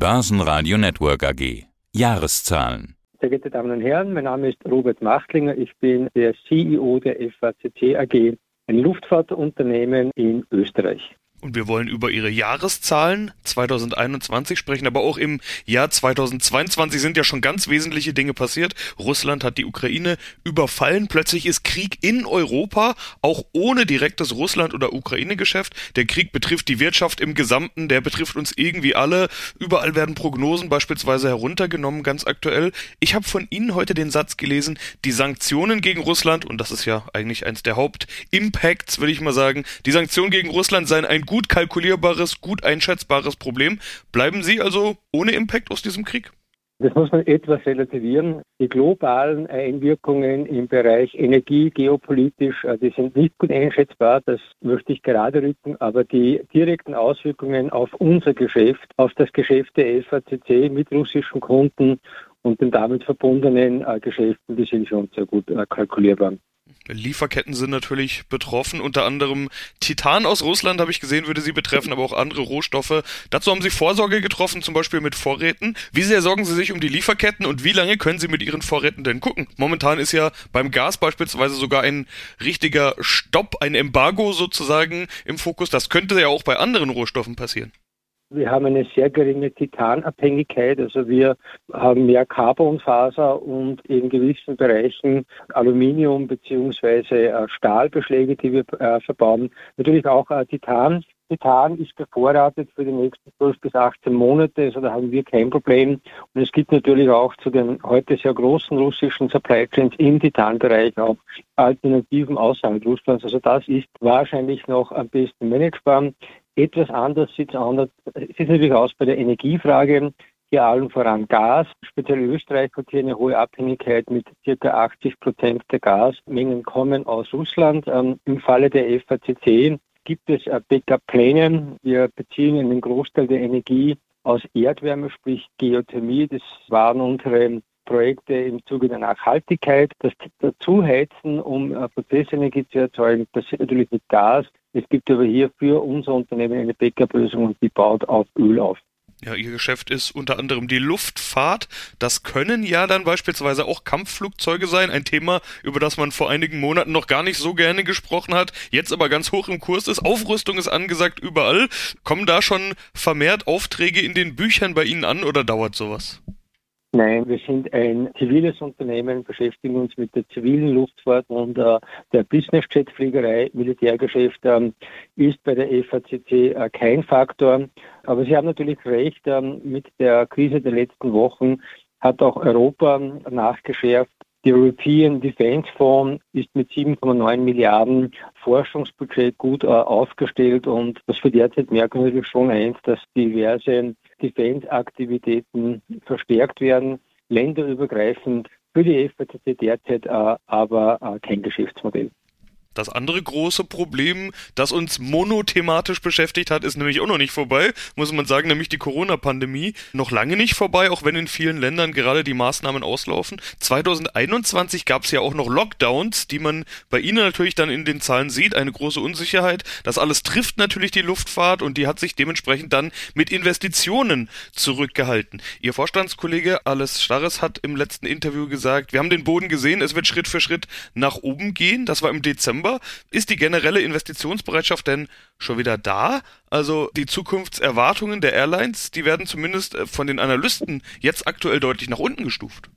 Börsenradio Network AG. Jahreszahlen. Sehr geehrte Damen und Herren, mein Name ist Robert Machtlinger. Ich bin der CEO der FACC AG, ein Luftfahrtunternehmen in Österreich. Und wir wollen über ihre Jahreszahlen 2021 sprechen, aber auch im Jahr 2022 sind ja schon ganz wesentliche Dinge passiert. Russland hat die Ukraine überfallen. Plötzlich ist Krieg in Europa, auch ohne direktes Russland- oder Ukraine-Geschäft. Der Krieg betrifft die Wirtschaft im Gesamten, der betrifft uns irgendwie alle. Überall werden Prognosen beispielsweise heruntergenommen, ganz aktuell. Ich habe von Ihnen heute den Satz gelesen, die Sanktionen gegen Russland, und das ist ja eigentlich eins der Hauptimpacts, würde ich mal sagen, die Sanktionen gegen Russland seien ein gut kalkulierbares, gut einschätzbares Problem. Bleiben Sie also ohne Impact aus diesem Krieg? Das muss man etwas relativieren. Die globalen Einwirkungen im Bereich Energie, geopolitisch, äh, die sind nicht gut einschätzbar. Das möchte ich gerade rücken. Aber die direkten Auswirkungen auf unser Geschäft, auf das Geschäft der FACC mit russischen Kunden und den damit verbundenen äh, Geschäften, die sind schon sehr gut äh, kalkulierbar. Lieferketten sind natürlich betroffen, unter anderem Titan aus Russland habe ich gesehen, würde sie betreffen, aber auch andere Rohstoffe. Dazu haben sie Vorsorge getroffen, zum Beispiel mit Vorräten. Wie sehr sorgen sie sich um die Lieferketten und wie lange können sie mit ihren Vorräten denn gucken? Momentan ist ja beim Gas beispielsweise sogar ein richtiger Stopp, ein Embargo sozusagen im Fokus. Das könnte ja auch bei anderen Rohstoffen passieren. Wir haben eine sehr geringe Titanabhängigkeit, also wir haben mehr Carbonfaser und in gewissen Bereichen Aluminium bzw. Äh, Stahlbeschläge, die wir äh, verbauen. Natürlich auch äh, Titan. Titan ist bevorratet für die nächsten 12 bis 18 Monate, also da haben wir kein Problem. Und es gibt natürlich auch zu den heute sehr großen russischen Supply Chains im Titanbereich auch Alternativen außerhalb Russlands. Also das ist wahrscheinlich noch am besten managebar. Etwas anders sieht es anders. Es natürlich aus bei der Energiefrage. Hier allen voran Gas. Speziell Österreich hat hier eine hohe Abhängigkeit mit ca. 80 Prozent der Gasmengen kommen aus Russland. Ähm, Im Falle der FACC gibt es äh, Backup-Pläne. Wir beziehen einen Großteil der Energie aus Erdwärme, sprich Geothermie. Das waren unsere Projekte im Zuge der Nachhaltigkeit. Das Dazuheizen, um äh, Prozessenergie zu erzeugen, passiert natürlich mit Gas. Es gibt aber hier für unser Unternehmen eine Backup-Lösung und die baut auf Öl auf. Ja, Ihr Geschäft ist unter anderem die Luftfahrt. Das können ja dann beispielsweise auch Kampfflugzeuge sein. Ein Thema, über das man vor einigen Monaten noch gar nicht so gerne gesprochen hat, jetzt aber ganz hoch im Kurs ist. Aufrüstung ist angesagt überall. Kommen da schon vermehrt Aufträge in den Büchern bei Ihnen an oder dauert sowas? Nein, wir sind ein ziviles Unternehmen, beschäftigen uns mit der zivilen Luftfahrt und äh, der Business-Jet-Fliegerei. Militärgeschäft ähm, ist bei der FACC äh, kein Faktor. Aber Sie haben natürlich recht, ähm, mit der Krise der letzten Wochen hat auch Europa nachgeschärft. Der European Defence Fonds ist mit 7,9 Milliarden Forschungsbudget gut äh, aufgestellt und das für derzeit merken wir natürlich schon eins, dass diverse Defense-Aktivitäten verstärkt werden, länderübergreifend für die FACC derzeit äh, aber äh, kein Geschäftsmodell. Das andere große Problem, das uns monothematisch beschäftigt hat, ist nämlich auch noch nicht vorbei, muss man sagen, nämlich die Corona-Pandemie. Noch lange nicht vorbei, auch wenn in vielen Ländern gerade die Maßnahmen auslaufen. 2021 gab es ja auch noch Lockdowns, die man bei Ihnen natürlich dann in den Zahlen sieht, eine große Unsicherheit. Das alles trifft natürlich die Luftfahrt und die hat sich dementsprechend dann mit Investitionen zurückgehalten. Ihr Vorstandskollege Alles Starres hat im letzten Interview gesagt, wir haben den Boden gesehen, es wird Schritt für Schritt nach oben gehen. Das war im Dezember Dezember. Ist die generelle Investitionsbereitschaft denn schon wieder da? Also die Zukunftserwartungen der Airlines, die werden zumindest äh, von den Analysten jetzt aktuell deutlich nach unten gestuft.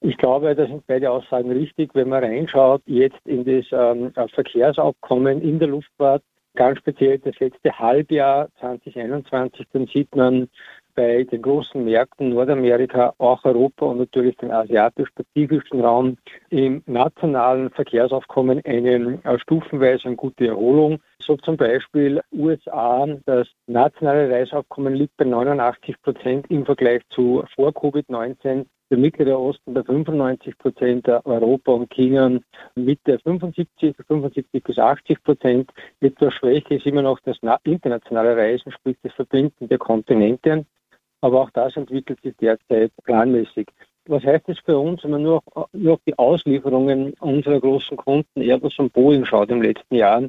Ich glaube, da sind beide Aussagen richtig. Wenn man reinschaut, jetzt in das ähm, Verkehrsabkommen in der Luftfahrt, ganz speziell das letzte Halbjahr 2021, dann sieht man bei den großen Märkten Nordamerika, auch Europa und natürlich den asiatisch-pazifischen Raum im nationalen Verkehrsaufkommen eine äh, stufenweise eine gute Erholung. So zum Beispiel USA, das nationale Reiseaufkommen liegt bei 89 Prozent im Vergleich zu vor Covid-19 der Mittlere Osten bei 95 Prozent, Europa und China mit der 75, 75 bis 80 Prozent. Etwas schwächer ist immer noch das internationale Reisen, sprich das Verbinden der Kontinente aber auch das entwickelt sich derzeit planmäßig. Was heißt das für uns, wenn man nur auf, nur auf die Auslieferungen unserer großen Kunden Airbus und Boeing schaut im letzten Jahr?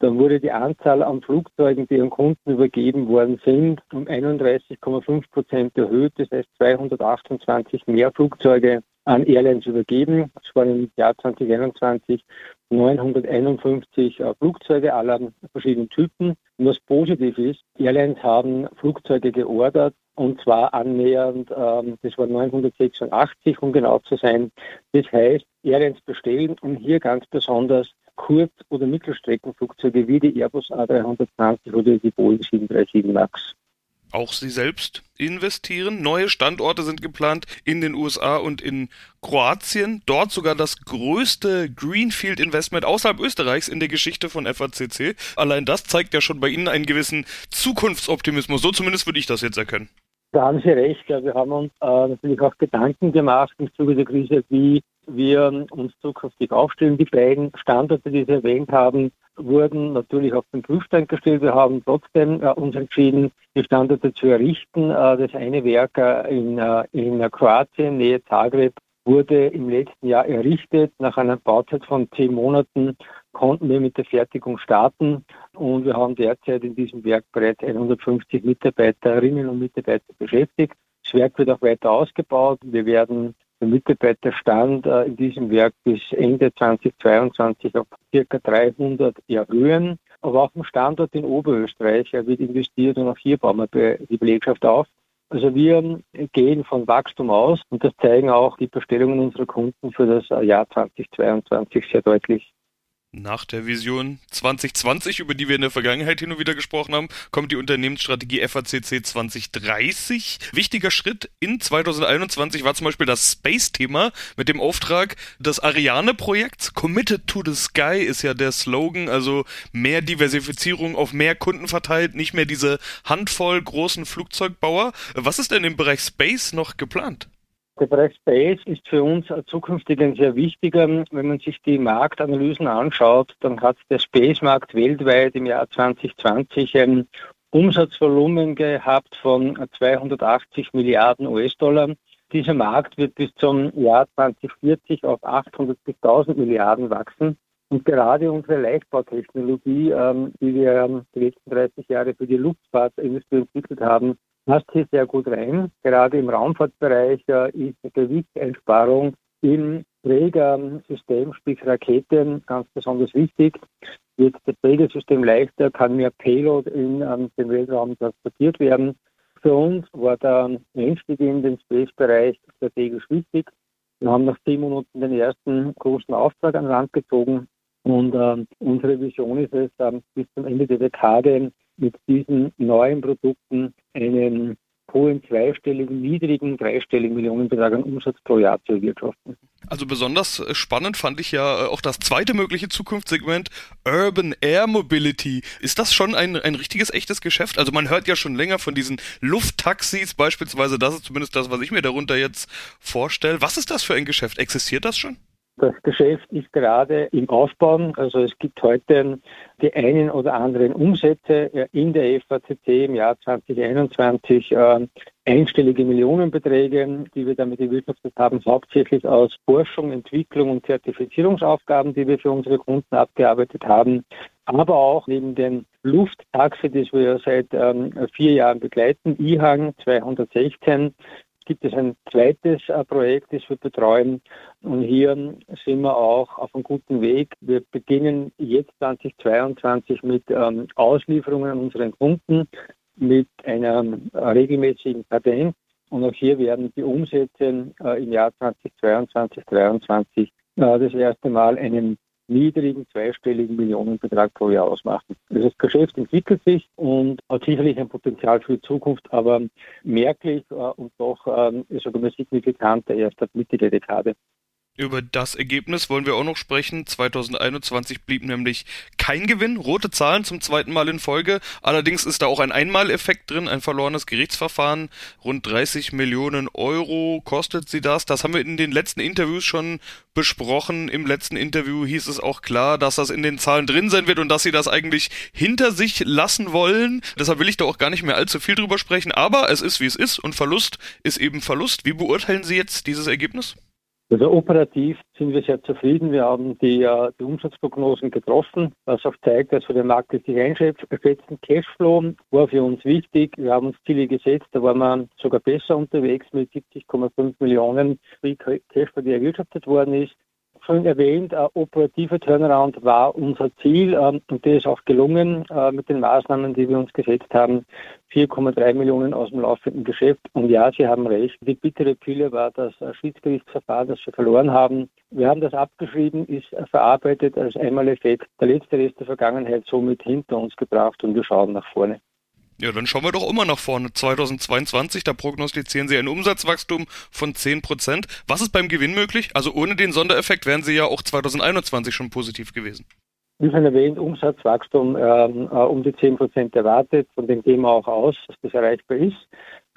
Dann wurde die Anzahl an Flugzeugen, die an Kunden übergeben worden sind, um 31,5 Prozent erhöht. Das heißt 228 mehr Flugzeuge an Airlines übergeben. Es waren im Jahr 2021 951 äh, Flugzeuge aller verschiedenen Typen. Und was positiv ist, Airlines haben Flugzeuge geordert und zwar annähernd, ähm, das waren 986, um genau zu sein. Das heißt, Airlines bestellen und hier ganz besonders Kurz- oder Mittelstreckenflugzeuge wie die Airbus A320 oder die Boeing 737 MAX auch sie selbst investieren. Neue Standorte sind geplant in den USA und in Kroatien. Dort sogar das größte Greenfield Investment außerhalb Österreichs in der Geschichte von FACC. Allein das zeigt ja schon bei Ihnen einen gewissen Zukunftsoptimismus. So zumindest würde ich das jetzt erkennen. Da haben Sie recht. Ja, wir haben uns äh, natürlich auch Gedanken gemacht im Zuge der Krise, wie wir uns zukünftig aufstellen. Die beiden Standorte, die Sie erwähnt haben, wurden natürlich auf den Prüfstand gestellt. Wir haben trotzdem äh, uns entschieden, die Standorte zu errichten. Äh, das eine Werk äh, in, äh, in Kroatien, Nähe Zagreb, wurde im letzten Jahr errichtet. Nach einer Bauzeit von zehn Monaten konnten wir mit der Fertigung starten und wir haben derzeit in diesem Werk bereits 150 Mitarbeiterinnen und Mitarbeiter beschäftigt. Das Werk wird auch weiter ausgebaut. Wir werden der Mitarbeiterstand äh, in diesem Werk bis Ende 2022 auf ca. 300 erhöhen. Aber auch im Standort in Oberösterreich wird investiert und auch hier bauen wir die Belegschaft auf. Also wir gehen von Wachstum aus und das zeigen auch die Bestellungen unserer Kunden für das Jahr 2022 sehr deutlich. Nach der Vision 2020, über die wir in der Vergangenheit hin und wieder gesprochen haben, kommt die Unternehmensstrategie FACC 2030. Wichtiger Schritt in 2021 war zum Beispiel das Space-Thema mit dem Auftrag des Ariane-Projekts. Committed to the Sky ist ja der Slogan, also mehr Diversifizierung auf mehr Kunden verteilt, nicht mehr diese Handvoll großen Flugzeugbauer. Was ist denn im Bereich Space noch geplant? Der Bereich Space ist für uns zukünftig ein sehr wichtiger. Wenn man sich die Marktanalysen anschaut, dann hat der Space-Markt weltweit im Jahr 2020 ein Umsatzvolumen gehabt von 280 Milliarden US-Dollar. Dieser Markt wird bis zum Jahr 2040 auf 800 bis 1000 Milliarden wachsen. Und gerade unsere Leichtbautechnologie, ähm, die wir die letzten 30 Jahre für die Luftfahrtindustrie entwickelt haben, passt hier sehr gut rein. Gerade im Raumfahrtbereich ist Gewichtseinsparung im Trägersystem, sprich Rakete, ganz besonders wichtig. Wird das Trägersystem leichter, kann mehr Payload in ähm, den Weltraum transportiert werden. Für uns war der Einstieg in den Space-Bereich strategisch wichtig. Wir haben nach zehn Monaten den ersten großen Auftrag an Land gezogen und äh, unsere Vision ist es, äh, bis zum Ende der Dekade mit diesen neuen Produkten einen hohen zweistelligen, niedrigen, dreistelligen Millionenbetrag an Umsatz pro Jahr zu erwirtschaften. Also besonders äh, spannend fand ich ja äh, auch das zweite mögliche Zukunftssegment, Urban Air Mobility. Ist das schon ein, ein richtiges, echtes Geschäft? Also man hört ja schon länger von diesen Lufttaxis beispielsweise, das ist zumindest das, was ich mir darunter jetzt vorstelle. Was ist das für ein Geschäft? Existiert das schon? Das Geschäft ist gerade im Aufbau. Also es gibt heute die einen oder anderen Umsätze in der FACC im Jahr 2021 äh, einstellige Millionenbeträge, die wir damit gewirtschaftet haben, hauptsächlich aus Forschung, Entwicklung und Zertifizierungsaufgaben, die wir für unsere Kunden abgearbeitet haben, aber auch neben den Lufttaxi, das wir seit ähm, vier Jahren begleiten, IHANG 216, gibt es ein zweites äh, Projekt, das wir betreuen. Und hier sind wir auch auf einem guten Weg. Wir beginnen jetzt 2022 mit ähm, Auslieferungen an unseren Kunden mit einer äh, regelmäßigen Kadenz. Und auch hier werden die Umsätze äh, im Jahr 2022, 2023 das erste Mal einen niedrigen zweistelligen Millionenbetrag pro Jahr ausmachen. Das Geschäft entwickelt sich und hat sicherlich ein Potenzial für die Zukunft, aber merklich äh, und doch äh, sogar signifikant erst ab Mitte der Dekade. Über das Ergebnis wollen wir auch noch sprechen. 2021 blieb nämlich kein Gewinn, rote Zahlen zum zweiten Mal in Folge. Allerdings ist da auch ein Einmaleffekt drin, ein verlorenes Gerichtsverfahren. Rund 30 Millionen Euro kostet sie das. Das haben wir in den letzten Interviews schon besprochen. Im letzten Interview hieß es auch klar, dass das in den Zahlen drin sein wird und dass sie das eigentlich hinter sich lassen wollen. Deshalb will ich da auch gar nicht mehr allzu viel drüber sprechen. Aber es ist wie es ist und Verlust ist eben Verlust. Wie beurteilen Sie jetzt dieses Ergebnis? Also operativ sind wir sehr zufrieden. Wir haben die, äh, die Umsatzprognosen getroffen, was auch zeigt, dass wir den Markt richtig einschätzen. Cashflow war für uns wichtig. Wir haben uns Ziele gesetzt, da waren wir sogar besser unterwegs mit 70,5 Millionen Free Cashflow, die erwirtschaftet worden ist schon erwähnt, äh, operativer Turnaround war unser Ziel ähm, und der ist auch gelungen äh, mit den Maßnahmen, die wir uns gesetzt haben. 4,3 Millionen aus dem laufenden Geschäft. Und ja, Sie haben recht, die bittere Pille war das äh, Schiedsgerichtsverfahren, das wir verloren haben. Wir haben das abgeschrieben, ist verarbeitet als Einmaleffekt. Der letzte Rest der Vergangenheit somit hinter uns gebracht und wir schauen nach vorne. Ja, dann schauen wir doch immer nach vorne. 2022, da prognostizieren Sie ein Umsatzwachstum von 10%. Was ist beim Gewinn möglich? Also ohne den Sondereffekt wären Sie ja auch 2021 schon positiv gewesen. Wie schon erwähnt, Umsatzwachstum ähm, äh, um die 10% erwartet. Von dem gehen wir auch aus, dass das erreichbar ist.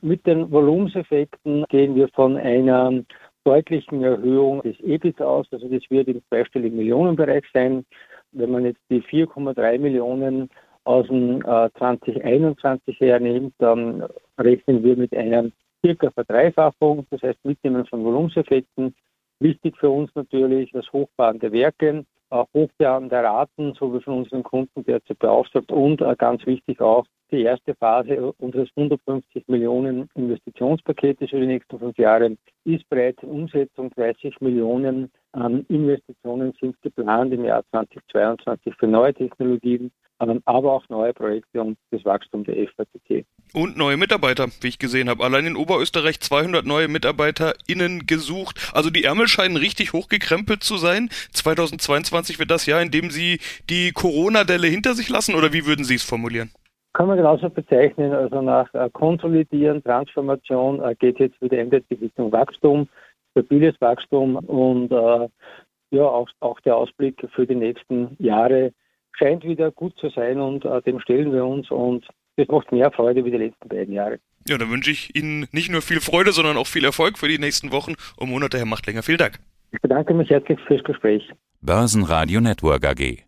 Mit den Volumenseffekten gehen wir von einer deutlichen Erhöhung des EBIT aus. Also das wird im zweistelligen Millionenbereich sein. Wenn man jetzt die 4,3 Millionen aus dem äh, 2021 hernimmt, dann rechnen wir mit einer circa Verdreifachung, das heißt Mitnehmen von Volumenseffekten. Wichtig für uns natürlich das Hochfahren der Werke, auch Hochfahren der Raten, so wie von unseren Kunden derzeit beauftragt und äh, ganz wichtig auch die erste Phase unseres 150 Millionen Investitionspaketes für die nächsten fünf Jahre ist bereits in Umsetzung. 30 Millionen an Investitionen sind geplant im Jahr 2022 für neue Technologien ähm, aber auch neue Projekte und das Wachstum der FATT. Und neue Mitarbeiter, wie ich gesehen habe. Allein in Oberösterreich 200 neue MitarbeiterInnen gesucht. Also die Ärmel scheinen richtig hochgekrempelt zu sein. 2022 wird das Jahr, in dem Sie die Corona-Delle hinter sich lassen oder wie würden Sie es formulieren? Kann man genauso bezeichnen. Also nach äh, Konsolidieren, Transformation äh, geht jetzt wieder endlich Richtung Wachstum, stabiles Wachstum und äh, ja, auch, auch der Ausblick für die nächsten Jahre scheint wieder gut zu sein und äh, dem stellen wir uns und das macht mehr Freude wie die letzten beiden Jahre. Ja, dann wünsche ich Ihnen nicht nur viel Freude, sondern auch viel Erfolg für die nächsten Wochen und Monate, Herr Machtlinger. Vielen Dank. Ich bedanke mich herzlich fürs Gespräch. Börsenradio Network AG.